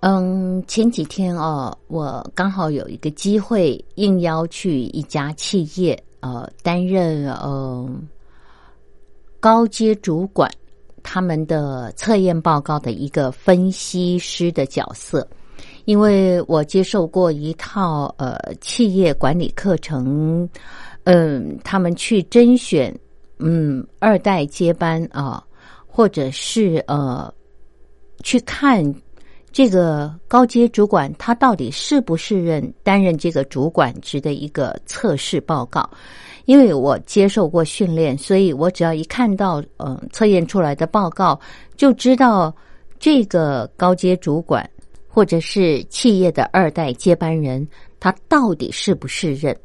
嗯，前几天哦，我刚好有一个机会应邀去一家企业，呃，担任呃高阶主管他们的测验报告的一个分析师的角色。因为我接受过一套呃企业管理课程，嗯，他们去甄选嗯二代接班啊，或者是呃去看。这个高阶主管他到底是不是任担任这个主管职的一个测试报告？因为我接受过训练，所以我只要一看到嗯测验出来的报告，就知道这个高阶主管或者是企业的二代接班人他到底是不是任？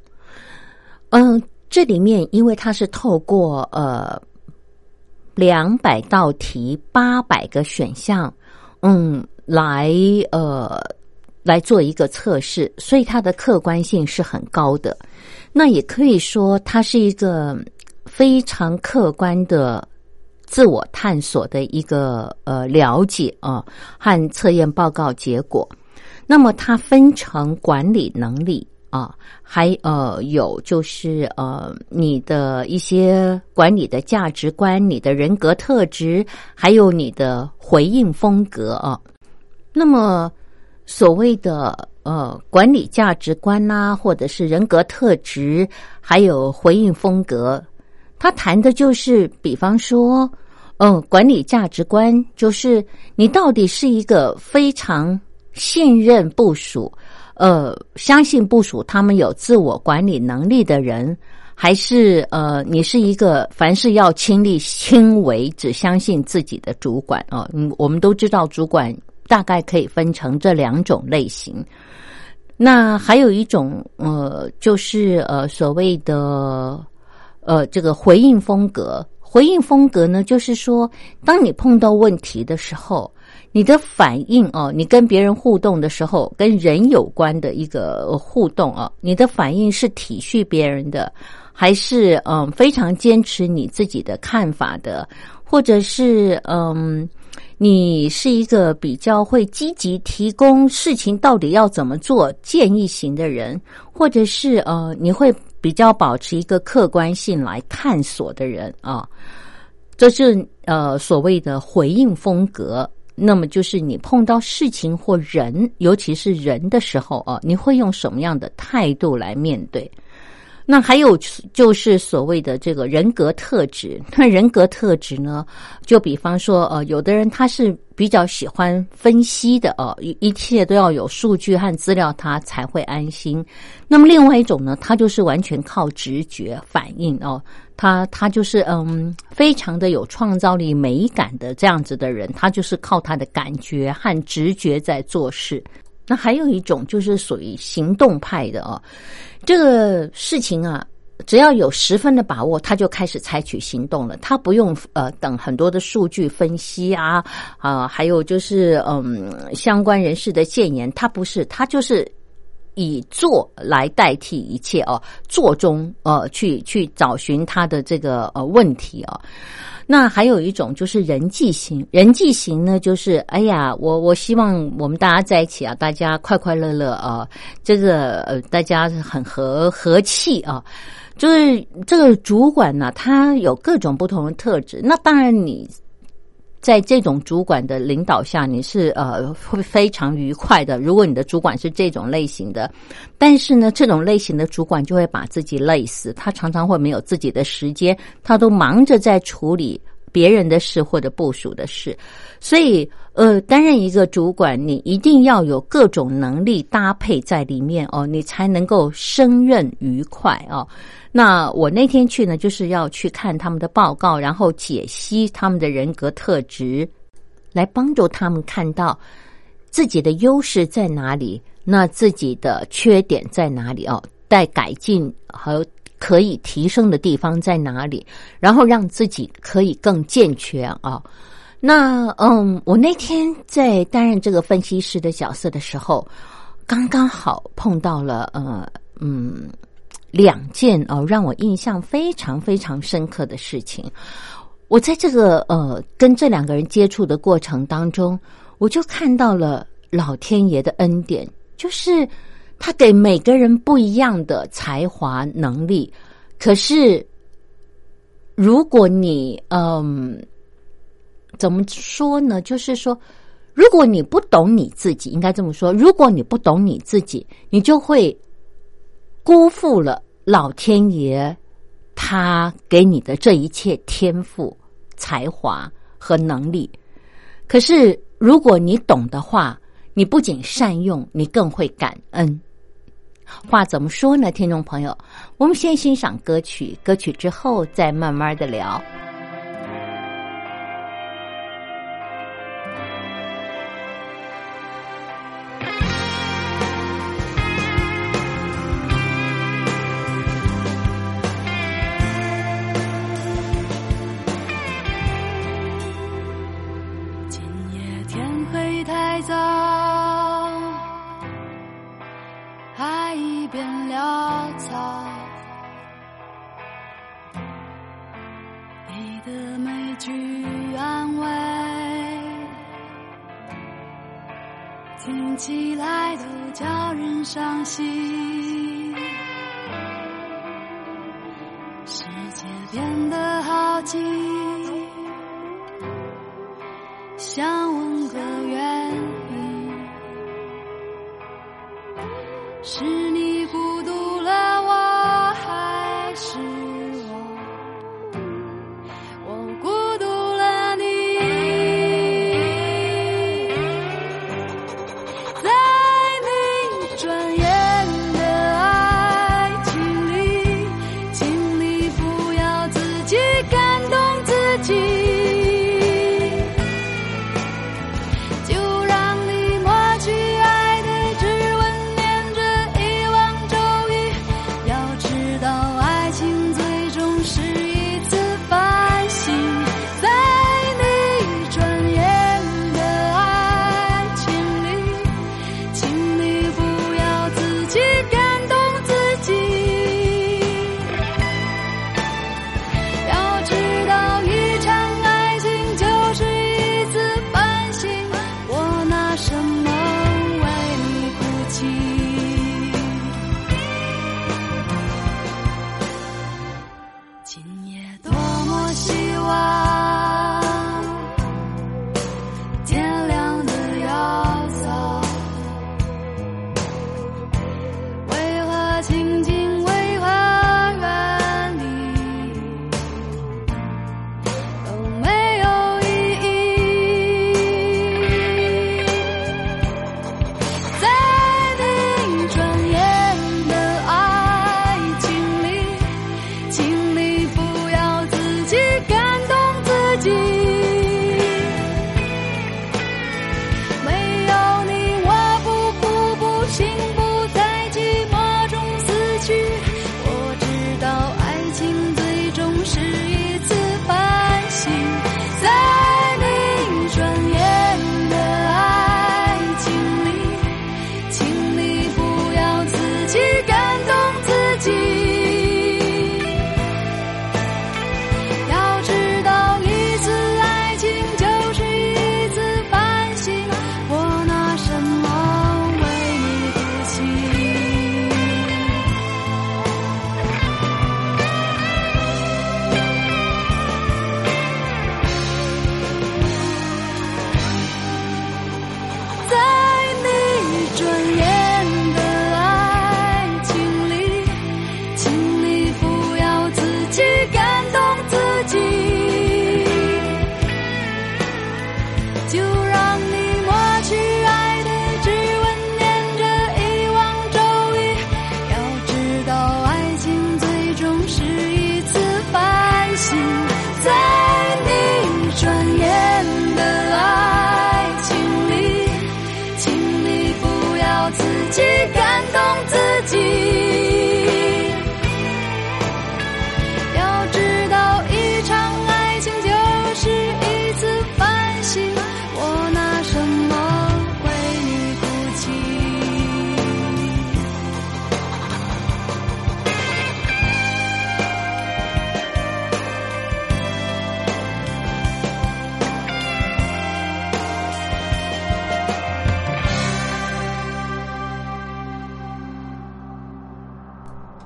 嗯，这里面因为他是透过呃两百道题八百个选项，嗯。来呃来做一个测试，所以它的客观性是很高的。那也可以说，它是一个非常客观的自我探索的一个呃了解啊和测验报告结果。那么它分成管理能力啊，还呃有就是呃你的一些管理的价值观、你的人格特质，还有你的回应风格啊。那么，所谓的呃管理价值观呐，或者是人格特质，还有回应风格，他谈的就是，比方说，嗯，管理价值观就是你到底是一个非常信任部署，呃，相信部署他们有自我管理能力的人，还是呃，你是一个凡事要亲力亲为，只相信自己的主管啊？嗯，我们都知道主管。大概可以分成这两种类型，那还有一种呃，就是呃所谓的呃这个回应风格。回应风格呢，就是说，当你碰到问题的时候，你的反应哦，你跟别人互动的时候，跟人有关的一个互动啊，你的反应是体恤别人的，还是嗯非常坚持你自己的看法的，或者是嗯。你是一个比较会积极提供事情到底要怎么做建议型的人，或者是呃，你会比较保持一个客观性来探索的人啊，这是呃所谓的回应风格。那么就是你碰到事情或人，尤其是人的时候啊，你会用什么样的态度来面对？那还有就是所谓的这个人格特质。那人格特质呢，就比方说，呃，有的人他是比较喜欢分析的，哦，一一切都要有数据和资料，他才会安心。那么另外一种呢，他就是完全靠直觉反应哦，他他就是嗯，非常的有创造力、美感的这样子的人，他就是靠他的感觉和直觉在做事。那还有一种就是属于行动派的哦。这个事情啊，只要有十分的把握，他就开始采取行动了。他不用呃等很多的数据分析啊啊，还有就是嗯相关人士的谏言，他不是，他就是以做来代替一切哦，做中呃去去找寻他的这个呃问题啊。那还有一种就是人际型，人际型呢，就是哎呀，我我希望我们大家在一起啊，大家快快乐乐啊，这个呃，大家很和和气啊。就是这个主管呢，他有各种不同的特质。那当然，你在这种主管的领导下，你是呃会非常愉快的。如果你的主管是这种类型的，但是呢，这种类型的主管就会把自己累死。他常常会没有自己的时间，他都忙着在处理。别人的事或者部署的事，所以呃，担任一个主管，你一定要有各种能力搭配在里面哦，你才能够胜任愉快哦。那我那天去呢，就是要去看他们的报告，然后解析他们的人格特质，来帮助他们看到自己的优势在哪里，那自己的缺点在哪里哦，待改进和。可以提升的地方在哪里？然后让自己可以更健全啊。那嗯，我那天在担任这个分析师的角色的时候，刚刚好碰到了呃嗯两件哦让我印象非常非常深刻的事情。我在这个呃跟这两个人接触的过程当中，我就看到了老天爷的恩典，就是。他给每个人不一样的才华能力，可是如果你嗯，怎么说呢？就是说，如果你不懂你自己，应该这么说：如果你不懂你自己，你就会辜负了老天爷他给你的这一切天赋、才华和能力。可是如果你懂的话，你不仅善用，你更会感恩。话怎么说呢听众朋友？我们先欣赏歌曲歌曲之后再慢慢的聊。今夜天黑太早变潦草。你的每句安慰听起来都叫人伤心。世界变得好静想问个原是你不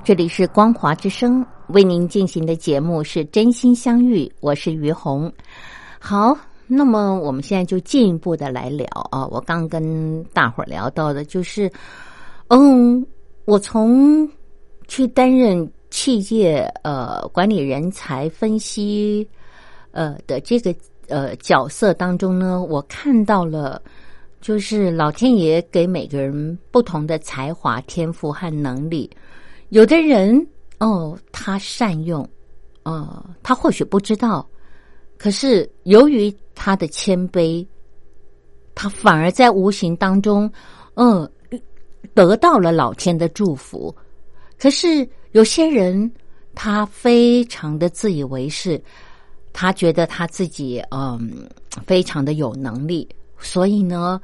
这里是光华之声为您进行的节目是真心相遇，我是于红。好，那么我们现在就进一步的来聊啊，我刚跟大伙儿聊到的就是，嗯，我从去担任企业呃管理人才分析呃的这个呃角色当中呢，我看到了。就是老天爷给每个人不同的才华、天赋和能力，有的人哦，他善用，哦，他或许不知道，可是由于他的谦卑，他反而在无形当中，嗯，得到了老天的祝福。可是有些人，他非常的自以为是，他觉得他自己嗯非常的有能力，所以呢，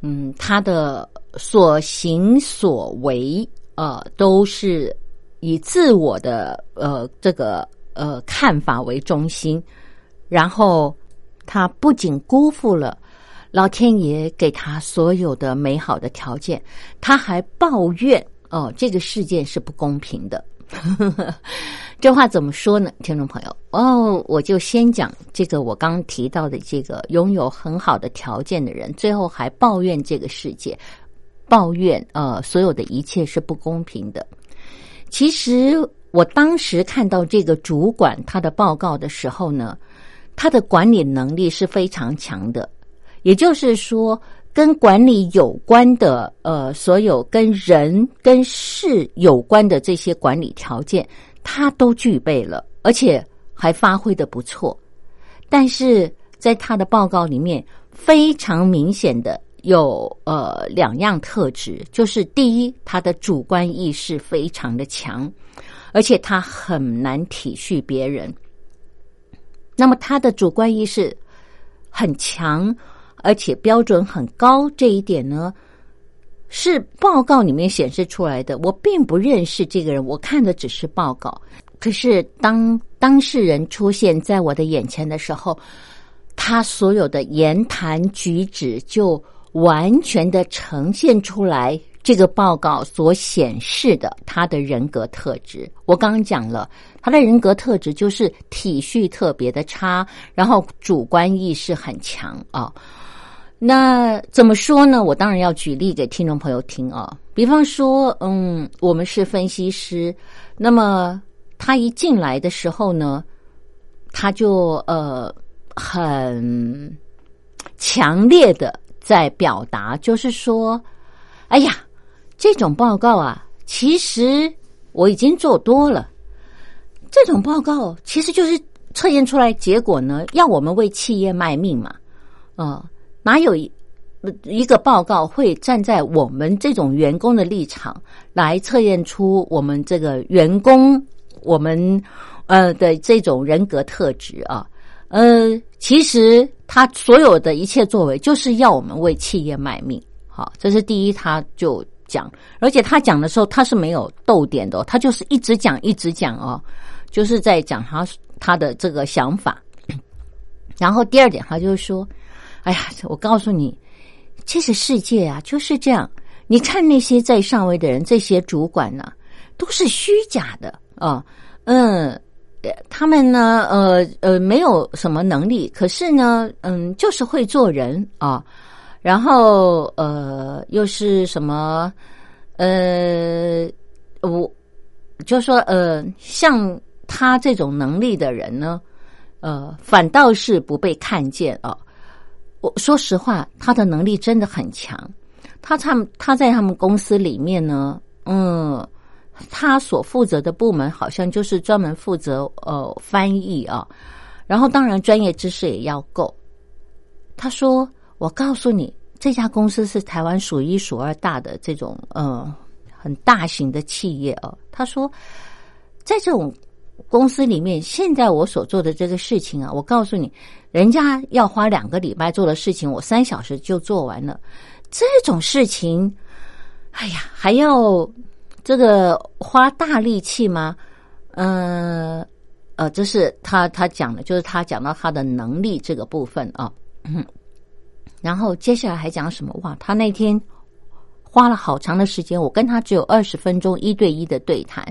嗯，他的所行所为。呃，都是以自我的呃这个呃看法为中心，然后他不仅辜负了老天爷给他所有的美好的条件，他还抱怨哦，这个世界是不公平的。这话怎么说呢，听众朋友？哦，我就先讲这个我刚提到的这个拥有很好的条件的人，最后还抱怨这个世界。抱怨呃，所有的一切是不公平的。其实我当时看到这个主管他的报告的时候呢，他的管理能力是非常强的，也就是说，跟管理有关的呃，所有跟人跟事有关的这些管理条件，他都具备了，而且还发挥的不错。但是在他的报告里面，非常明显的。有呃两样特质，就是第一，他的主观意识非常的强，而且他很难体恤别人。那么他的主观意识很强，而且标准很高，这一点呢是报告里面显示出来的。我并不认识这个人，我看的只是报告。可是当当事人出现在我的眼前的时候，他所有的言谈举止就。完全的呈现出来，这个报告所显示的他的人格特质。我刚刚讲了，他的人格特质就是体恤特别的差，然后主观意识很强啊。那怎么说呢？我当然要举例给听众朋友听啊。比方说，嗯，我们是分析师，那么他一进来的时候呢，他就呃很强烈的。在表达，就是说，哎呀，这种报告啊，其实我已经做多了。这种报告其实就是测验出来结果呢，要我们为企业卖命嘛。啊，哪有一一个报告会站在我们这种员工的立场来测验出我们这个员工我们呃的这种人格特质啊？呃，其实。他所有的一切作为，就是要我们为企业卖命。好，这是第一，他就讲，而且他讲的时候，他是没有逗点的，他就是一直讲，一直讲哦，就是在讲他他的这个想法。然后第二点，他就是说：“哎呀，我告诉你，这个世界啊就是这样。你看那些在上位的人，这些主管呢，都是虚假的啊，嗯。”他们呢，呃呃，没有什么能力，可是呢，嗯，就是会做人啊。然后呃，又是什么？呃，我就说呃，像他这种能力的人呢，呃，反倒是不被看见啊。我说实话，他的能力真的很强。他他他在他们公司里面呢，嗯，他所负责的部门好像就是专门负责呃翻译啊，然后当然专业知识也要够。他说：“我告诉你，这家公司是台湾数一数二大的这种呃很大型的企业哦。”他说，在这种公司里面，现在我所做的这个事情啊，我告诉你，人家要花两个礼拜做的事情，我三小时就做完了。这种事情，哎呀，还要这个花大力气吗？呃呃，这是他他讲的，就是他讲到他的能力这个部分啊。嗯，然后接下来还讲什么？哇，他那天花了好长的时间，我跟他只有二十分钟一对一的对谈，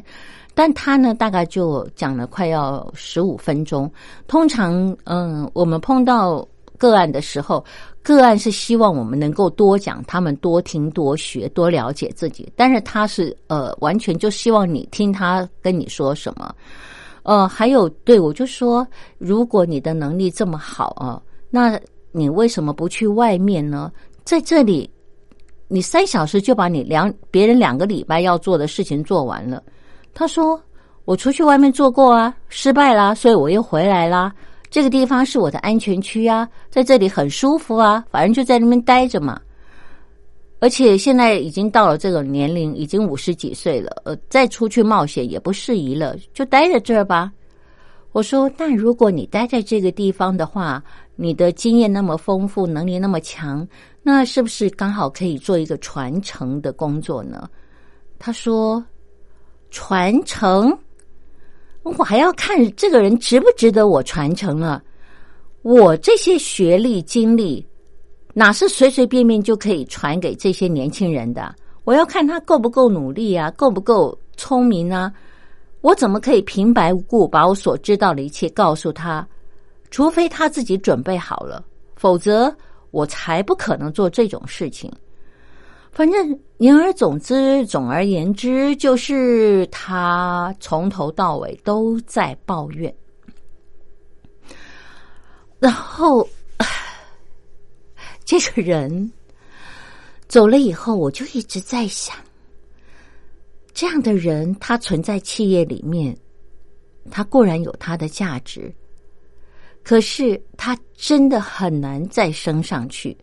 但他呢，大概就讲了快要十五分钟。通常，嗯，我们碰到个案的时候。个案是希望我们能够多讲，他们多听、多学、多了解自己。但是他是呃，完全就希望你听他跟你说什么。呃，还有对我就说，如果你的能力这么好啊，那你为什么不去外面呢？在这里，你三小时就把你两别人两个礼拜要做的事情做完了。他说：“我出去外面做过啊，失败啦，所以我又回来啦。”这个地方是我的安全区啊，在这里很舒服啊，反正就在那边待着嘛。而且现在已经到了这个年龄，已经五十几岁了，呃，再出去冒险也不适宜了，就待在这儿吧。我说，那如果你待在这个地方的话，你的经验那么丰富，能力那么强，那是不是刚好可以做一个传承的工作呢？他说，传承。我还要看这个人值不值得我传承了。我这些学历经历，哪是随随便便就可以传给这些年轻人的？我要看他够不够努力啊，够不够聪明啊？我怎么可以平白无故把我所知道的一切告诉他？除非他自己准备好了，否则我才不可能做这种事情。反正言而总之，总而言之，就是他从头到尾都在抱怨。然后，这个人走了以后，我就一直在想：这样的人，他存在企业里面，他固然有他的价值，可是他真的很难再升上去。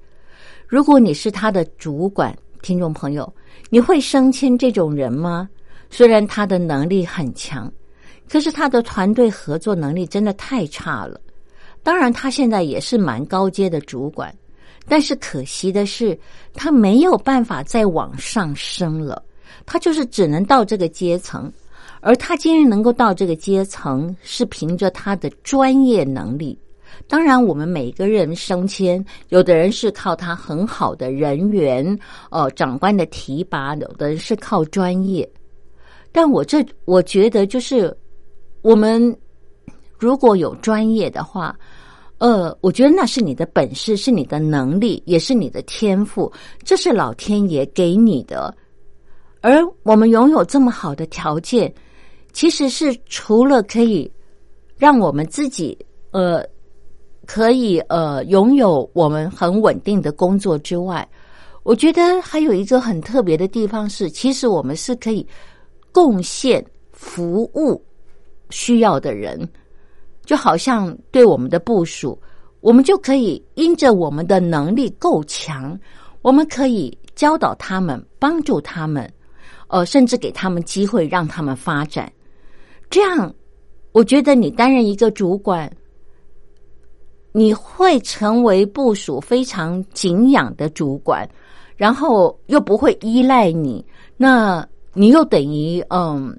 如果你是他的主管，听众朋友，你会升迁这种人吗？虽然他的能力很强，可是他的团队合作能力真的太差了。当然，他现在也是蛮高阶的主管，但是可惜的是，他没有办法再往上升了。他就是只能到这个阶层，而他今日能够到这个阶层，是凭着他的专业能力。当然，我们每个人升迁，有的人是靠他很好的人缘，呃，长官的提拔；有的人是靠专业。但我这我觉得，就是我们如果有专业的话，呃，我觉得那是你的本事，是你的能力，也是你的天赋，这是老天爷给你的。而我们拥有这么好的条件，其实是除了可以让我们自己，呃。可以呃拥有我们很稳定的工作之外，我觉得还有一个很特别的地方是，其实我们是可以贡献服务需要的人，就好像对我们的部署，我们就可以因着我们的能力够强，我们可以教导他们，帮助他们，呃，甚至给他们机会让他们发展。这样，我觉得你担任一个主管。你会成为部署非常敬仰的主管，然后又不会依赖你，那你又等于嗯，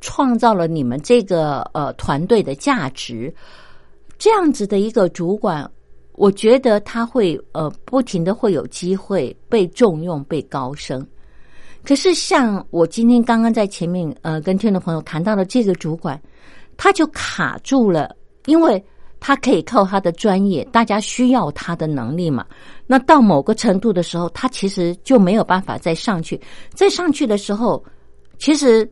创造了你们这个呃团队的价值。这样子的一个主管，我觉得他会呃不停的会有机会被重用、被高升。可是像我今天刚刚在前面呃跟听众朋友谈到的这个主管，他就卡住了，因为。他可以靠他的专业，大家需要他的能力嘛？那到某个程度的时候，他其实就没有办法再上去。再上去的时候，其实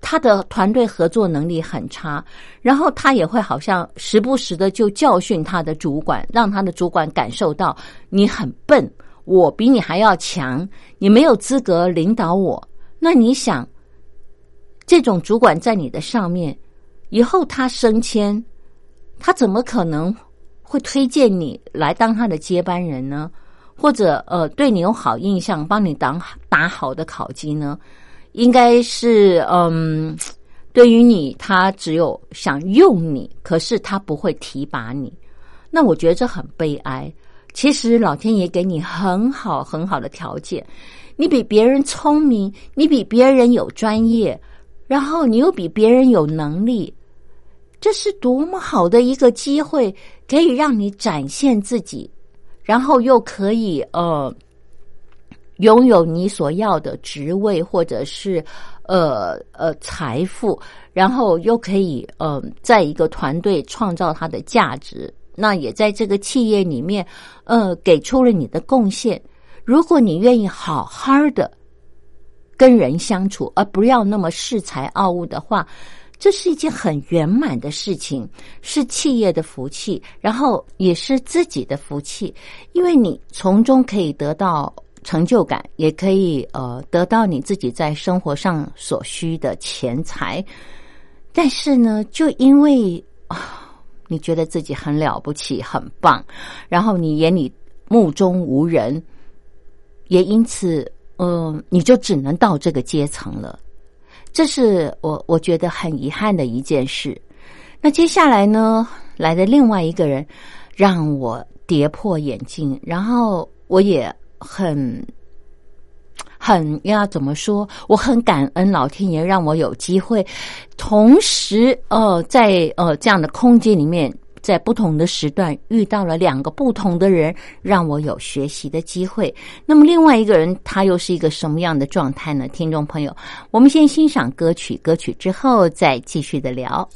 他的团队合作能力很差，然后他也会好像时不时的就教训他的主管，让他的主管感受到你很笨，我比你还要强，你没有资格领导我。那你想，这种主管在你的上面，以后他升迁，他怎么可能会推荐你来当他的接班人呢？或者呃，对你有好印象，帮你打打好的考绩呢？应该是嗯，对于你，他只有想用你，可是他不会提拔你。那我觉得这很悲哀。其实老天爷给你很好很好的条件，你比别人聪明，你比别人有专业，然后你又比别人有能力，这是多么好的一个机会，可以让你展现自己。然后又可以呃拥有你所要的职位，或者是呃呃财富，然后又可以呃在一个团队创造它的价值，那也在这个企业里面呃给出了你的贡献。如果你愿意好好的跟人相处，而不要那么恃才傲物的话。这是一件很圆满的事情，是企业的福气，然后也是自己的福气，因为你从中可以得到成就感，也可以呃得到你自己在生活上所需的钱财。但是呢，就因为啊，你觉得自己很了不起、很棒，然后你眼里目中无人，也因此，嗯，你就只能到这个阶层了。这是我我觉得很遗憾的一件事。那接下来呢，来的另外一个人让我跌破眼镜，然后我也很很要怎么说？我很感恩老天爷让我有机会，同时呃，在呃这样的空间里面。在不同的时段遇到了两个不同的人，让我有学习的机会。那么另外一个人他又是一个什么样的状态呢？听众朋友，我们先欣赏歌曲，歌曲之后再继续的聊。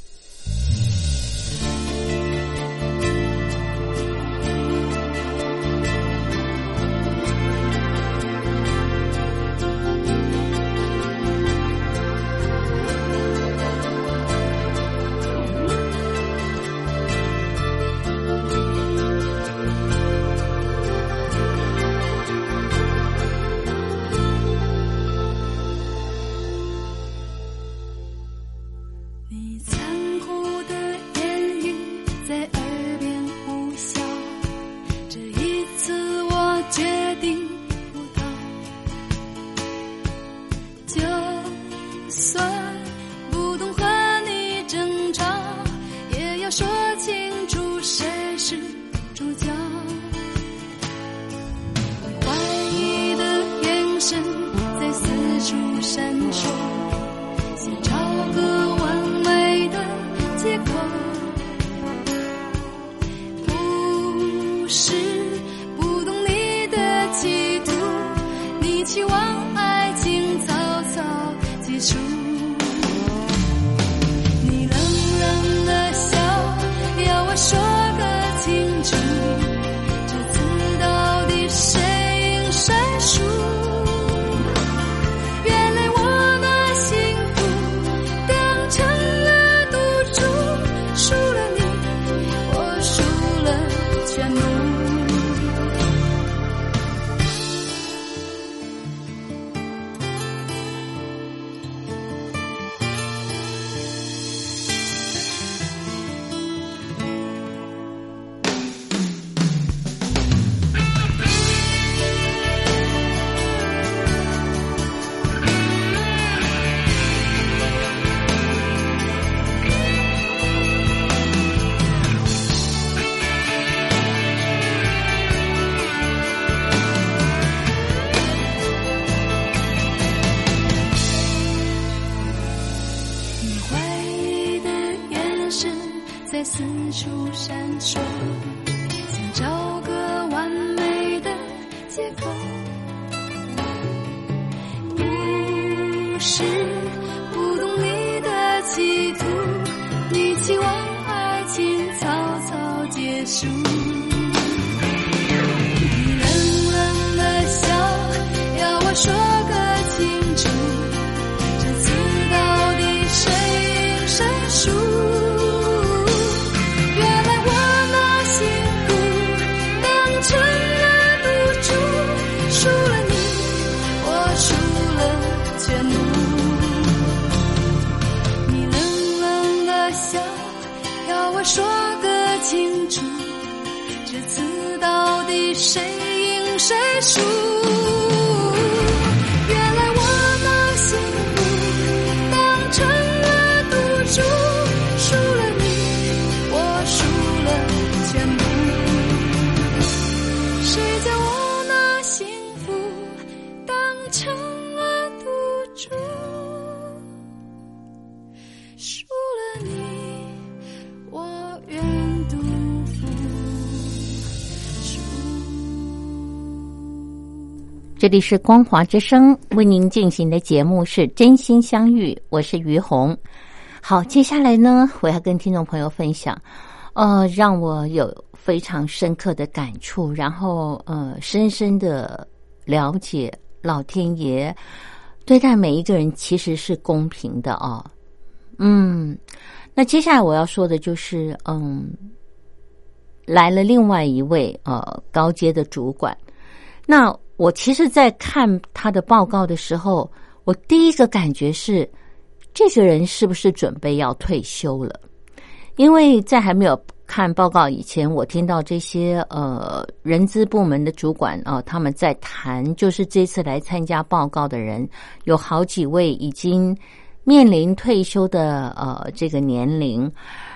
这里是光华之声为您进行的节目是真心相遇，我是于红。好，接下来呢，我要跟听众朋友分享，呃，让我有非常深刻的感触，然后呃，深深的了解老天爷对待每一个人其实是公平的啊、嗯，那接下来我要说的就是，嗯，来了另外一位呃高阶的主管。那我其实，在看他的报告的时候，我第一个感觉是，这个人是不是准备要退休了？因为在还没有看报告以前，我听到这些呃人资部门的主管啊、他们在谈，就是这次来参加报告的人，有好几位已经面临退休的呃这个年龄，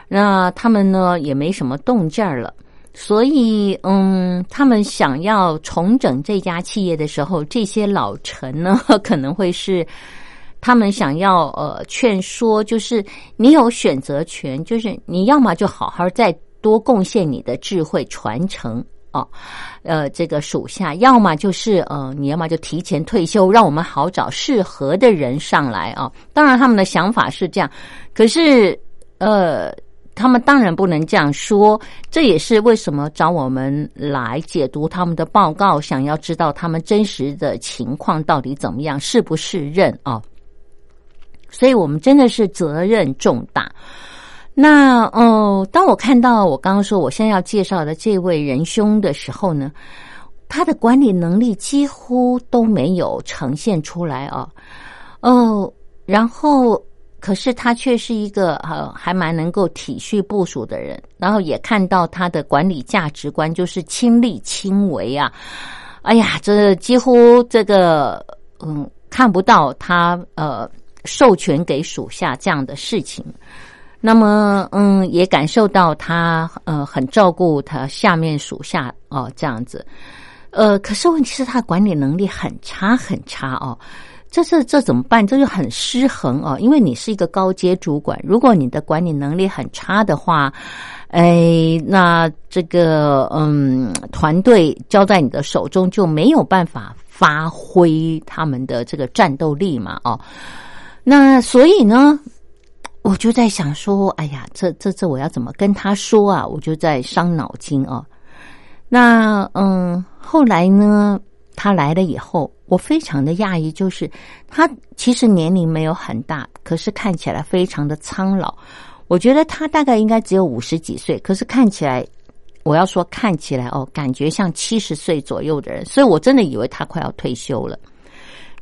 那他们呢也没什么动静儿了。所以，嗯，他们想要重整这家企业的时候，这些老臣呢，可能会是他们想要呃劝说，就是你有选择权，就是你要么就好好再多贡献你的智慧传承哦，呃，这个属下，要么就是呃，你要么就提前退休，让我们好找适合的人上来啊。当然，他们的想法是这样，可是呃。他们当然不能这样说，这也是为什么找我们来解读他们的报告，想要知道他们真实的情况到底怎么样，是不是认啊？所以我们真的是责任重大。那哦，当我看到我刚刚说我现在要介绍的这位仁兄的时候呢，他的管理能力几乎都没有呈现出来啊。哦，然后。可是他却是一个呃还蛮能够体恤部署的人，然后也看到他的管理价值观就是亲力亲为啊。哎呀，这几乎这个嗯看不到他呃授权给属下这样的事情。那么嗯也感受到他呃很照顾他下面属下哦这样子。呃，可是问题是他管理能力很差很差哦。这这这怎么办？这就很失衡哦，因为你是一个高阶主管，如果你的管理能力很差的话，哎，那这个嗯，团队交在你的手中就没有办法发挥他们的这个战斗力嘛，哦，那所以呢，我就在想说，哎呀，这这这我要怎么跟他说啊？我就在伤脑筋哦。那嗯，后来呢？他来了以后，我非常的讶异，就是他其实年龄没有很大，可是看起来非常的苍老。我觉得他大概应该只有五十几岁，可是看起来，我要说看起来哦，感觉像七十岁左右的人，所以我真的以为他快要退休了。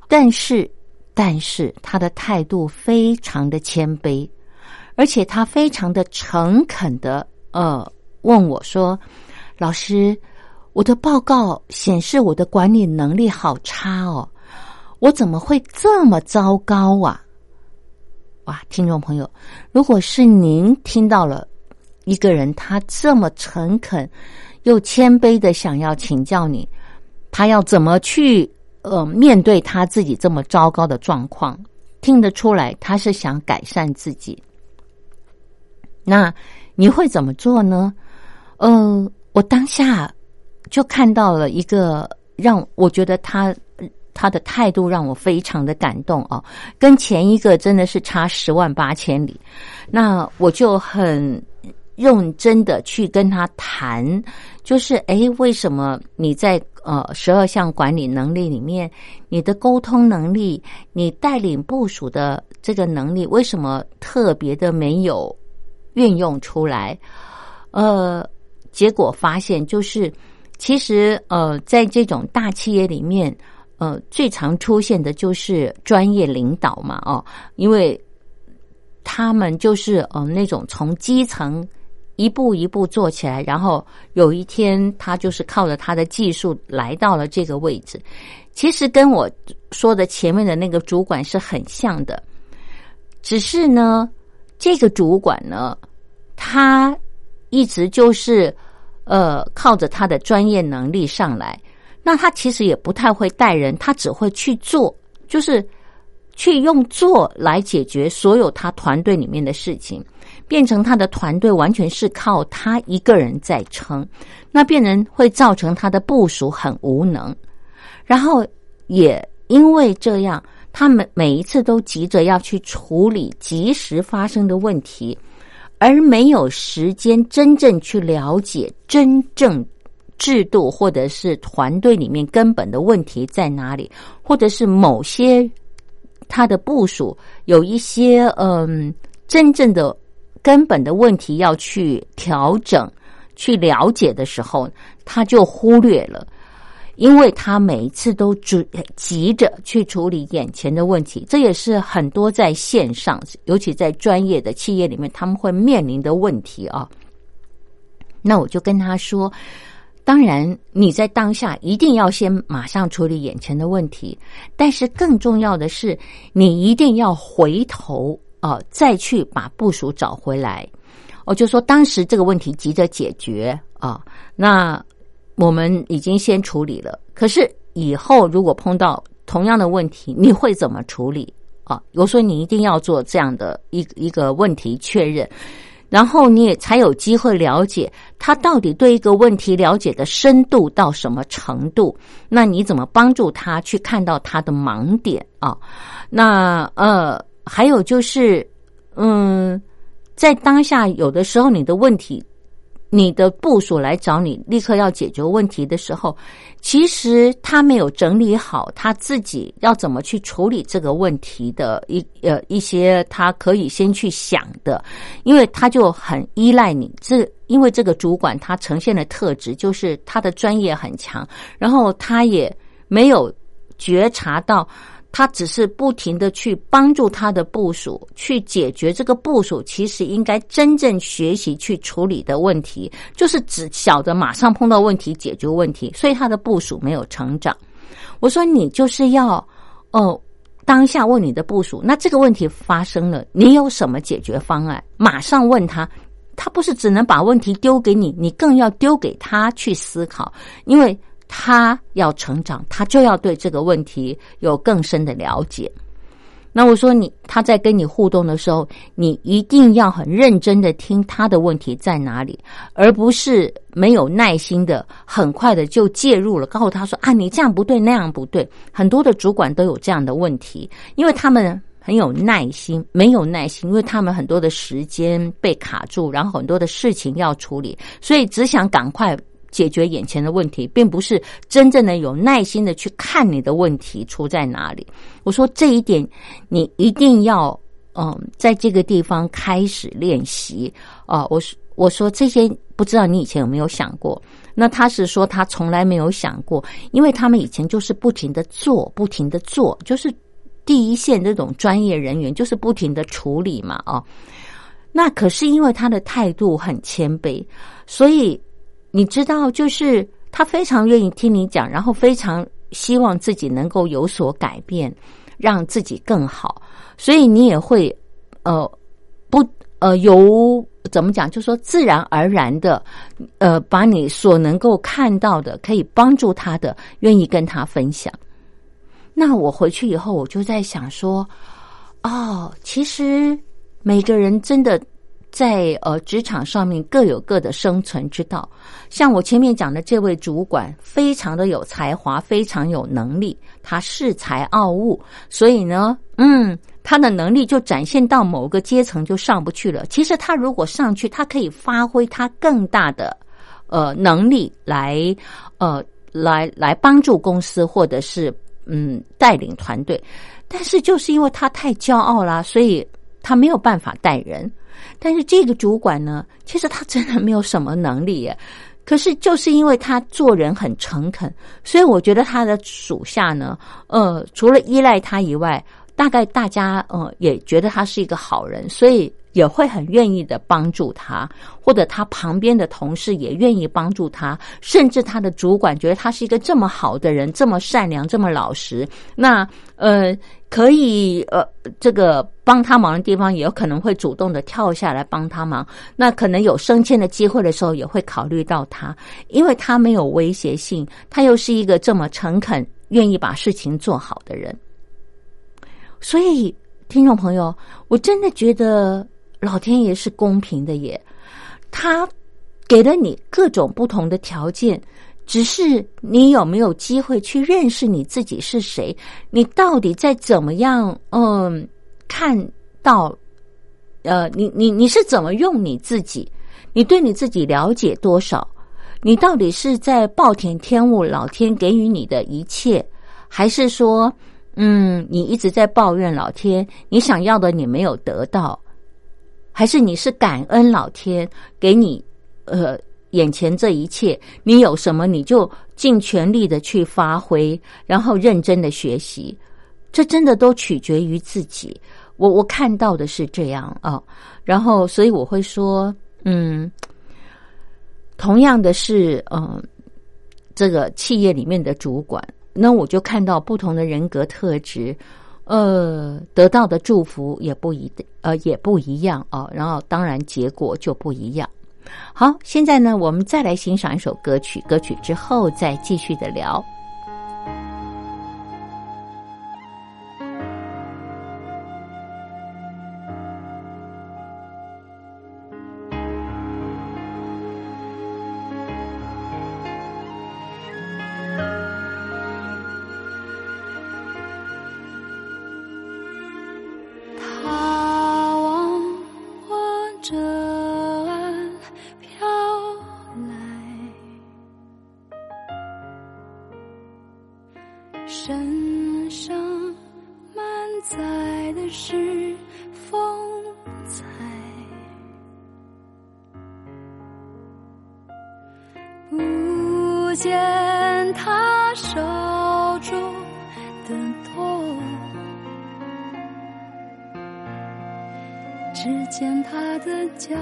但是，但是他的态度非常的谦卑，而且他非常的诚恳的呃问我说：“老师。”我的报告显示我的管理能力好差哦，我怎么会这么糟糕啊？哇，听众朋友，如果是您听到了一个人他这么诚恳又谦卑的想要请教你，他要怎么去呃面对他自己这么糟糕的状况，听得出来他是想改善自己，那你会怎么做呢？呃，我当下。就看到了一个让我觉得他他的态度让我非常的感动哦，跟前一个真的是差十万八千里。那我就很认真的去跟他谈，就是诶，为什么你在呃十二项管理能力里面，你的沟通能力，你带领部署的这个能力，为什么特别的没有运用出来？呃，结果发现就是。其实，呃，在这种大企业里面，呃，最常出现的就是专业领导嘛，哦，因为他们就是呃那种从基层一步一步做起来，然后有一天他就是靠着他的技术来到了这个位置。其实跟我说的前面的那个主管是很像的，只是呢，这个主管呢，他一直就是呃靠着他的专业能力上来。那他其实也不太会带人，他只会去做，就是去用做来解决所有他团队里面的事情，变成他的团队完全是靠他一个人在撑，那变成会造成他的部署很无能，然后也因为这样，他们每一次都急着要去处理及时发生的问题，而没有时间真正去了解真正。制度或者是团队里面根本的问题在哪里，或者是某些他的部署有一些嗯真正的根本的问题要去调整、去了解的时候，他就忽略了，因为他每一次都急急着去处理眼前的问题，这也是很多在线上，尤其在专业的企业里面他们会面临的问题啊。那我就跟他说。当然，你在当下一定要先马上处理眼前的问题，但是更重要的是，你一定要回头啊，再去把部署找回来。我就说，当时这个问题急着解决啊，那我们已经先处理了。可是以后如果碰到同样的问题，你会怎么处理啊？我说，你一定要做这样的一一个问题确认。然后你也才有机会了解他到底对一个问题了解的深度到什么程度。那你怎么帮助他去看到他的盲点啊？那呃，还有就是，嗯，在当下有的时候你的问题。你的部署来找你，立刻要解决问题的时候，其实他没有整理好他自己要怎么去处理这个问题的一呃一些他可以先去想的，因为他就很依赖你。这因为这个主管他呈现的特质就是他的专业很强，然后他也没有觉察到。他只是不停的去帮助他的部署去解决这个部署，其实应该真正学习去处理的问题，就是只晓得马上碰到问题解决问题，所以他的部署没有成长。我说你就是要哦，当下问你的部署，那这个问题发生了，你有什么解决方案？马上问他，他不是只能把问题丢给你，你更要丢给他去思考，因为。他要成长，他就要对这个问题有更深的了解。那我说你，他在跟你互动的时候，你一定要很认真的听他的问题在哪里，而不是没有耐心的很快的就介入了，告诉他说啊，你这样不对，那样不对。很多的主管都有这样的问题，因为他们很有耐心，没有耐心，因为他们很多的时间被卡住，然后很多的事情要处理，所以只想赶快。解决眼前的问题，并不是真正的有耐心的去看你的问题出在哪里。我说这一点，你一定要嗯，在这个地方开始练习啊。我说我说这些，不知道你以前有没有想过？那他是说他从来没有想过，因为他们以前就是不停的做，不停的做，就是第一线这种专业人员，就是不停的处理嘛啊。那可是因为他的态度很谦卑，所以。你知道，就是他非常愿意听你讲，然后非常希望自己能够有所改变，让自己更好。所以你也会，呃，不，呃，由怎么讲，就说自然而然的，呃，把你所能够看到的，可以帮助他的，愿意跟他分享。那我回去以后，我就在想说，哦，其实每个人真的。在呃职场上面各有各的生存之道，像我前面讲的这位主管，非常的有才华，非常有能力，他恃才傲物，所以呢，嗯，他的能力就展现到某个阶层就上不去了。其实他如果上去，他可以发挥他更大的呃能力来呃来来帮助公司或者是嗯带领团队，但是就是因为他太骄傲啦，所以他没有办法带人。但是这个主管呢，其实他真的没有什么能力。可是就是因为他做人很诚恳，所以我觉得他的属下呢，呃，除了依赖他以外，大概大家呃也觉得他是一个好人，所以也会很愿意的帮助他，或者他旁边的同事也愿意帮助他，甚至他的主管觉得他是一个这么好的人，这么善良，这么老实，那呃可以呃这个帮他忙的地方，也有可能会主动的跳下来帮他忙。那可能有升迁的机会的时候，也会考虑到他，因为他没有威胁性，他又是一个这么诚恳、愿意把事情做好的人，所以听众朋友，我真的觉得。老天爷是公平的耶，他给了你各种不同的条件，只是你有没有机会去认识你自己是谁？你到底在怎么样？嗯，看到，呃，你你你是怎么用你自己？你对你自己了解多少？你到底是在暴殄天物，老天给予你的一切，还是说，嗯，你一直在抱怨老天，你想要的你没有得到？还是你是感恩老天给你，呃，眼前这一切，你有什么你就尽全力的去发挥，然后认真的学习，这真的都取决于自己。我我看到的是这样啊，然后所以我会说，嗯，同样的是，嗯，这个企业里面的主管，那我就看到不同的人格特质。呃，得到的祝福也不一，呃，也不一样啊。然后，当然结果就不一样。好，现在呢，我们再来欣赏一首歌曲，歌曲之后再继续的聊。身上满载的是风采。不见他手中的托只见他的骄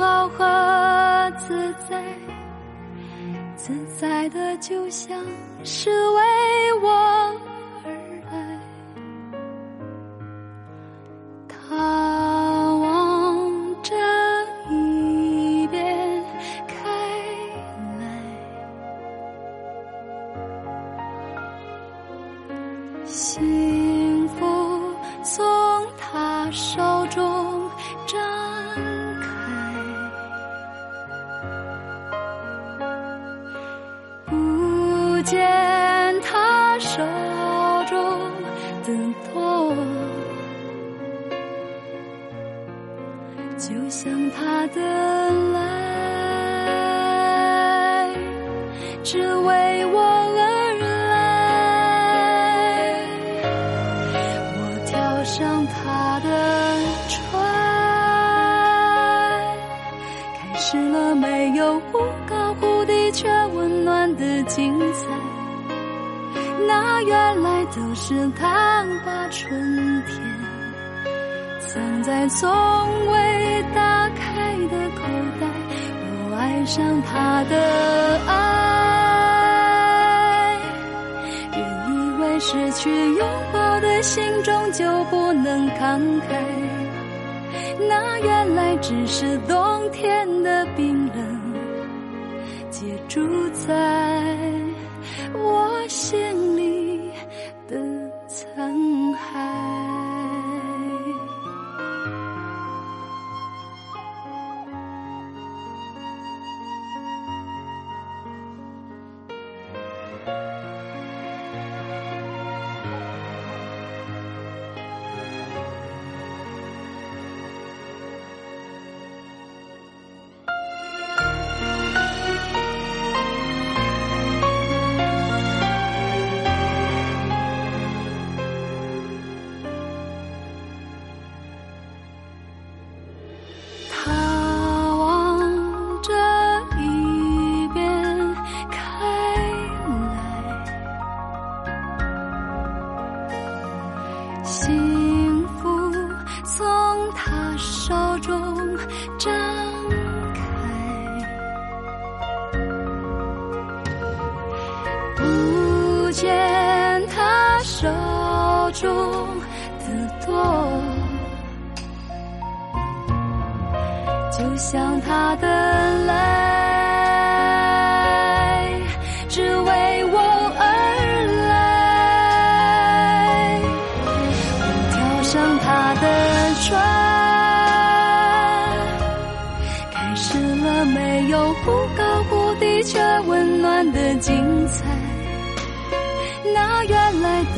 傲和自在。自在的就像是为我藏在从未打开的口袋，我爱上他的爱，原以为失去拥抱的心终究不能慷慨，那原来只是冬天的冰冷，借住在。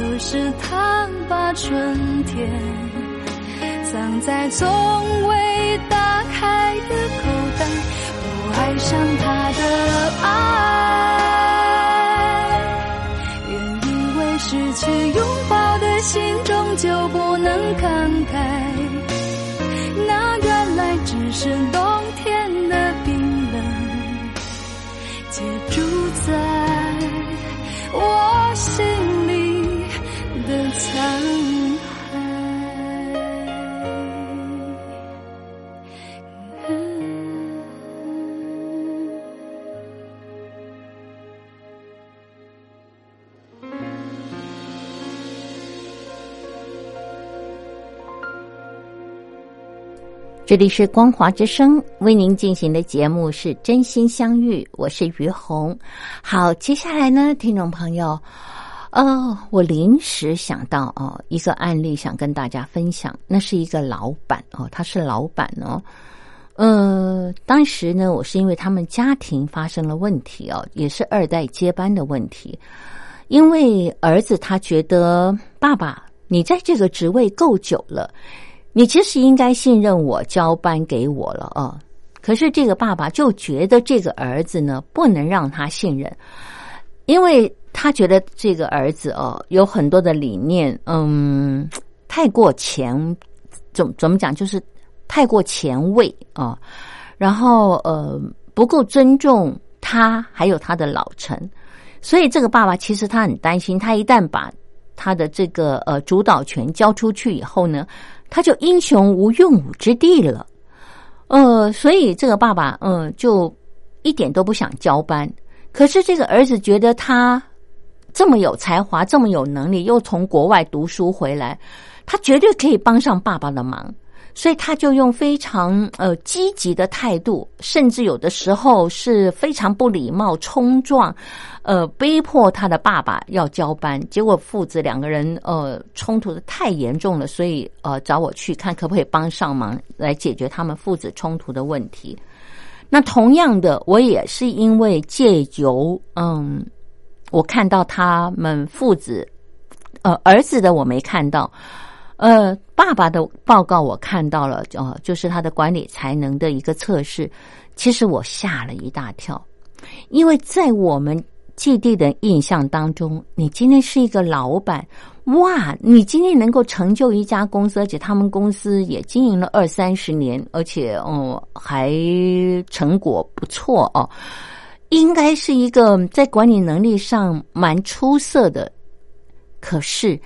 都是他把春天藏在从未打开的口袋。我爱上他的爱。原以为失去拥抱的心，终究不能慷慨。那原来只是这里是光华之声为您进行的节目是真心相遇，我是于红。好，接下来呢，听众朋友，呃，我临时想到哦，一个案例想跟大家分享，那是一个老板哦，他是老板哦，呃，当时呢，我是因为他们家庭发生了问题哦，也是二代接班的问题，因为儿子他觉得爸爸你在这个职位够久了。你其实应该信任我，交班给我了啊！可是这个爸爸就觉得这个儿子呢，不能让他信任，因为他觉得这个儿子哦，有很多的理念，嗯，太过前，怎怎么讲，就是太过前卫啊，然后呃，不够尊重他，还有他的老臣，所以这个爸爸其实他很担心，他一旦把他的这个呃主导权交出去以后呢。他就英雄无用武之地了，呃，所以这个爸爸，嗯，就一点都不想交班。可是这个儿子觉得他这么有才华，这么有能力，又从国外读书回来，他绝对可以帮上爸爸的忙。所以他就用非常呃积极的态度，甚至有的时候是非常不礼貌、冲撞，呃，逼迫他的爸爸要交班。结果父子两个人呃冲突的太严重了，所以呃找我去看可不可以帮上忙来解决他们父子冲突的问题。那同样的，我也是因为借由嗯，我看到他们父子呃儿子的我没看到。呃，爸爸的报告我看到了，哦，就是他的管理才能的一个测试。其实我吓了一大跳，因为在我们既定的印象当中，你今天是一个老板，哇，你今天能够成就一家公司，而且他们公司也经营了二三十年，而且哦还成果不错哦，应该是一个在管理能力上蛮出色的。可是。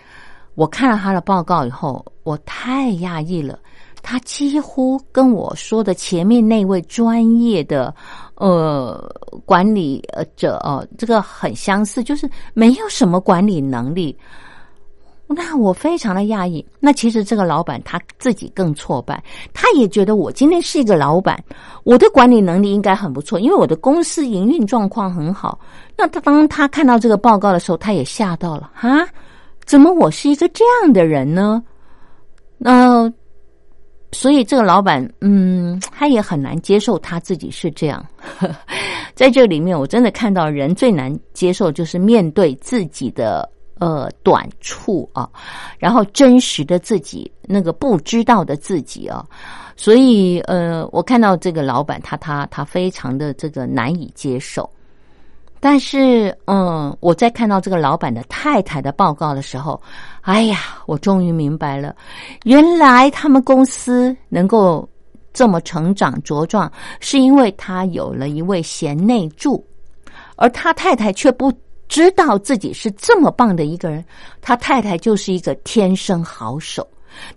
我看了他的报告以后，我太讶异了。他几乎跟我说的前面那位专业的呃管理者哦，这个很相似，就是没有什么管理能力。那我非常的讶异。那其实这个老板他自己更挫败，他也觉得我今天是一个老板，我的管理能力应该很不错，因为我的公司营运状况很好。那他当他看到这个报告的时候，他也吓到了哈。怎么我是一个这样的人呢？那所以这个老板，嗯，他也很难接受他自己是这样。在这里面，我真的看到人最难接受就是面对自己的呃短处啊，然后真实的自己那个不知道的自己啊。所以呃，我看到这个老板，他他他非常的这个难以接受。但是，嗯，我在看到这个老板的太太的报告的时候，哎呀，我终于明白了，原来他们公司能够这么成长茁壮，是因为他有了一位贤内助，而他太太却不知道自己是这么棒的一个人。他太太就是一个天生好手，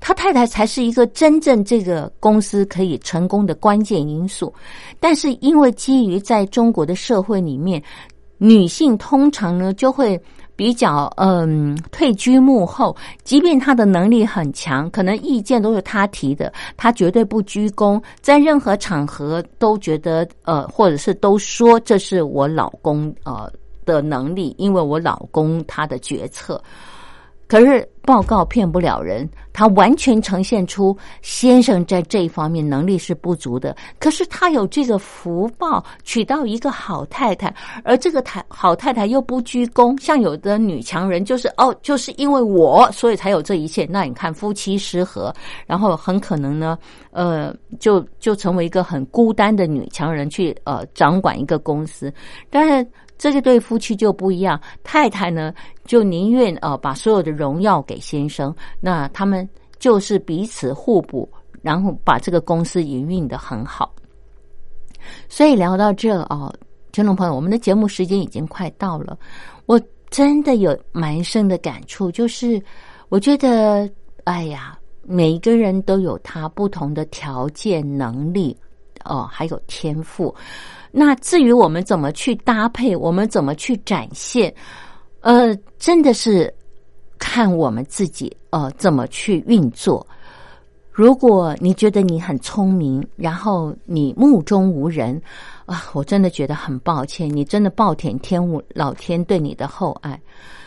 他太太才是一个真正这个公司可以成功的关键因素。但是，因为基于在中国的社会里面。女性通常呢就会比较嗯退居幕后，即便她的能力很强，可能意见都是她提的，她绝对不鞠躬，在任何场合都觉得呃，或者是都说这是我老公呃的能力，因为我老公他的决策。可是报告骗不了人，他完全呈现出先生在这一方面能力是不足的。可是他有这个福报，娶到一个好太太，而这个太好太太又不鞠躬。像有的女强人就是哦，就是因为我，所以才有这一切。那你看夫妻失和，然后很可能呢，呃，就就成为一个很孤单的女强人，去呃掌管一个公司，但是。这个对夫妻就不一样，太太呢就宁愿呃把所有的荣耀给先生，那他们就是彼此互补，然后把这个公司营运的很好。所以聊到这哦，听众朋友，我们的节目时间已经快到了，我真的有蛮深的感触，就是我觉得，哎呀，每一个人都有他不同的条件、能力哦，还有天赋。那至于我们怎么去搭配，我们怎么去展现，呃，真的是看我们自己呃怎么去运作。如果你觉得你很聪明，然后你目中无人啊，我真的觉得很抱歉，你真的暴殄天物，老天对你的厚爱。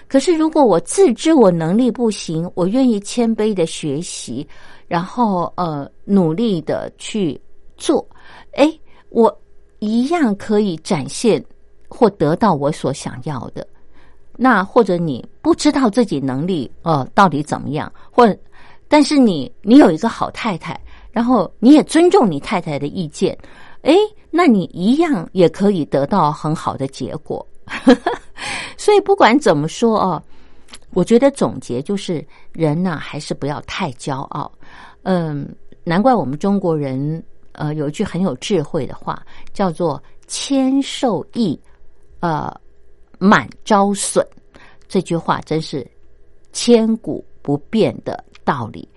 可是如果我自知我能力不行，我愿意谦卑的学习，然后呃努力的去做，哎，我。一样可以展现或得到我所想要的。那或者你不知道自己能力呃到底怎么样，或但是你你有一个好太太，然后你也尊重你太太的意见，诶，那你一样也可以得到很好的结果。所以不管怎么说哦，我觉得总结就是人呢还是不要太骄傲。嗯，难怪我们中国人。呃，有一句很有智慧的话，叫做“谦受益，呃，满招损”。这句话真是千古不变的道理。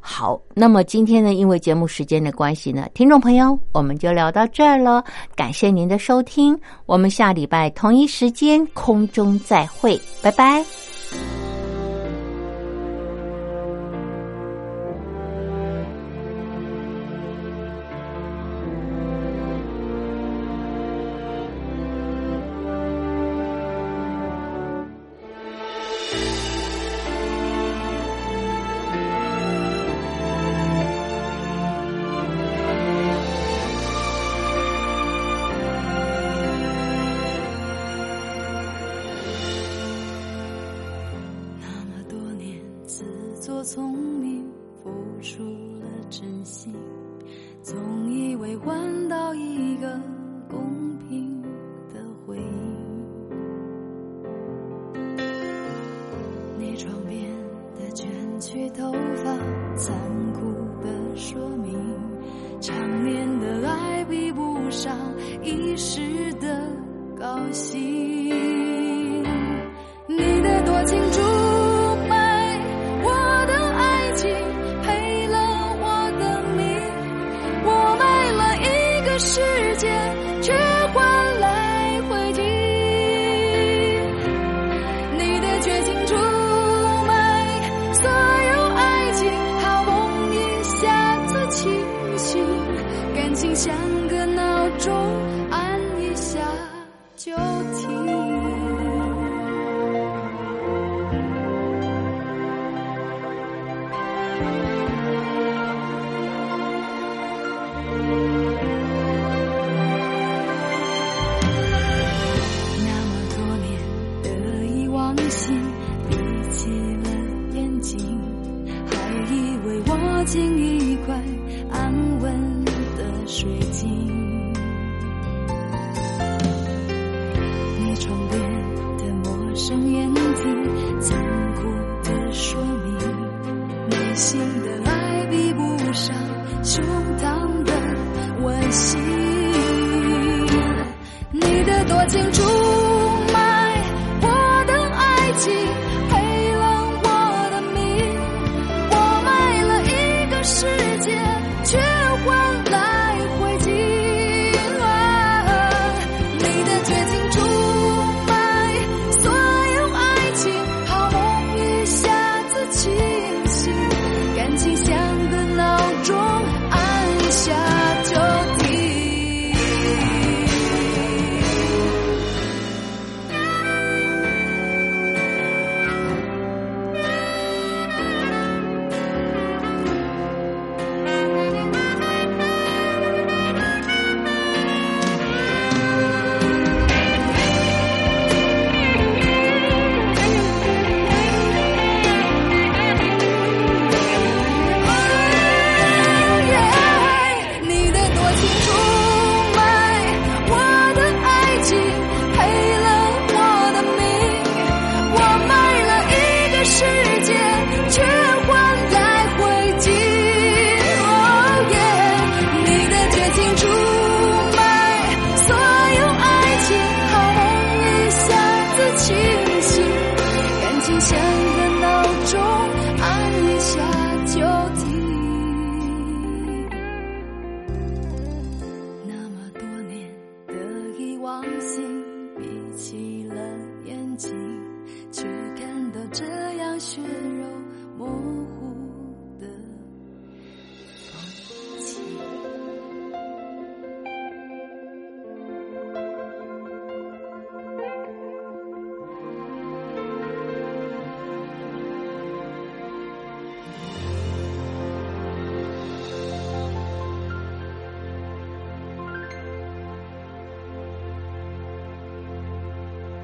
好，那么今天呢，因为节目时间的关系呢，听众朋友，我们就聊到这儿了。感谢您的收听，我们下礼拜同一时间空中再会，拜拜。惜